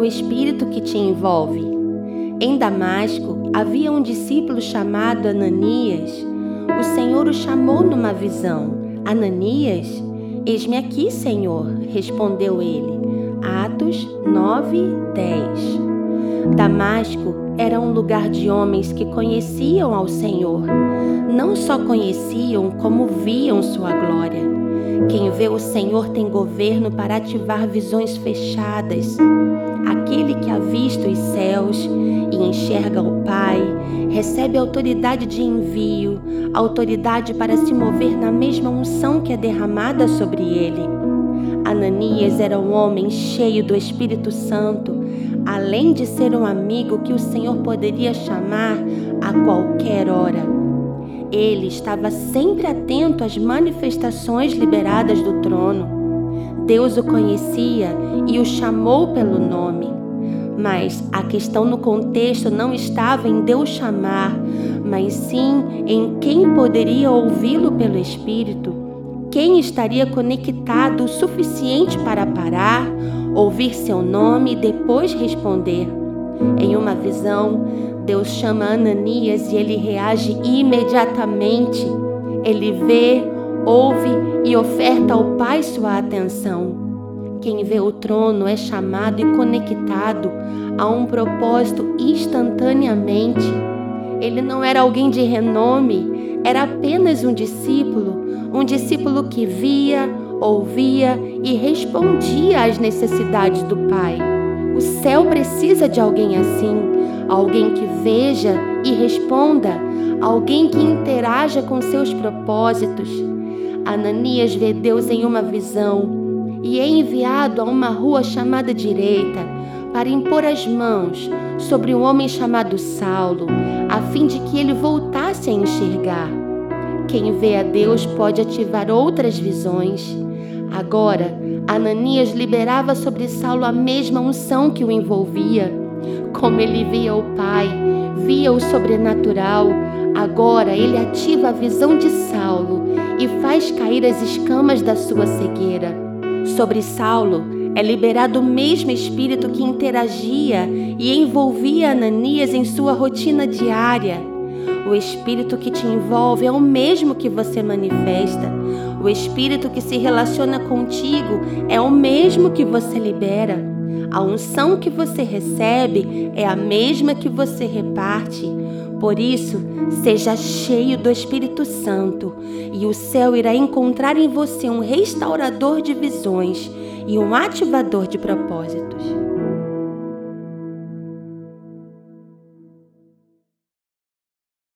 o espírito que te envolve. Em Damasco havia um discípulo chamado Ananias. O Senhor o chamou numa visão. Ananias, eis-me aqui, Senhor, respondeu ele. Atos 9, 10. Damasco era um lugar de homens que conheciam ao Senhor. Não só conheciam, como viam sua glória. Quem vê o Senhor tem governo para ativar visões fechadas. Aquele que avista os céus e enxerga o Pai, recebe autoridade de envio, autoridade para se mover na mesma unção que é derramada sobre ele. Ananias era um homem cheio do Espírito Santo, além de ser um amigo que o Senhor poderia chamar a qualquer hora. Ele estava sempre atento às manifestações liberadas do trono. Deus o conhecia e o chamou pelo nome. Mas a questão no contexto não estava em Deus chamar, mas sim em quem poderia ouvi-lo pelo Espírito. Quem estaria conectado o suficiente para parar, ouvir seu nome e depois responder? Em uma visão, Deus chama Ananias e ele reage imediatamente. Ele vê, ouve e oferta ao Pai sua atenção. Quem vê o trono é chamado e conectado a um propósito instantaneamente. Ele não era alguém de renome, era apenas um discípulo, um discípulo que via, ouvia e respondia às necessidades do Pai. O céu precisa de alguém assim, alguém que veja e responda, alguém que interaja com seus propósitos. Ananias vê Deus em uma visão e é enviado a uma rua chamada direita para impor as mãos sobre um homem chamado Saulo, a fim de que ele voltasse a enxergar. Quem vê a Deus pode ativar outras visões. Agora, Ananias liberava sobre Saulo a mesma unção que o envolvia. Como ele via o Pai, via o sobrenatural, agora ele ativa a visão de Saulo e faz cair as escamas da sua cegueira. Sobre Saulo é liberado o mesmo espírito que interagia e envolvia Ananias em sua rotina diária. O espírito que te envolve é o mesmo que você manifesta. O espírito que se relaciona contigo é o mesmo que você libera. A unção que você recebe é a mesma que você reparte. Por isso, seja cheio do Espírito Santo, e o céu irá encontrar em você um restaurador de visões e um ativador de propósitos.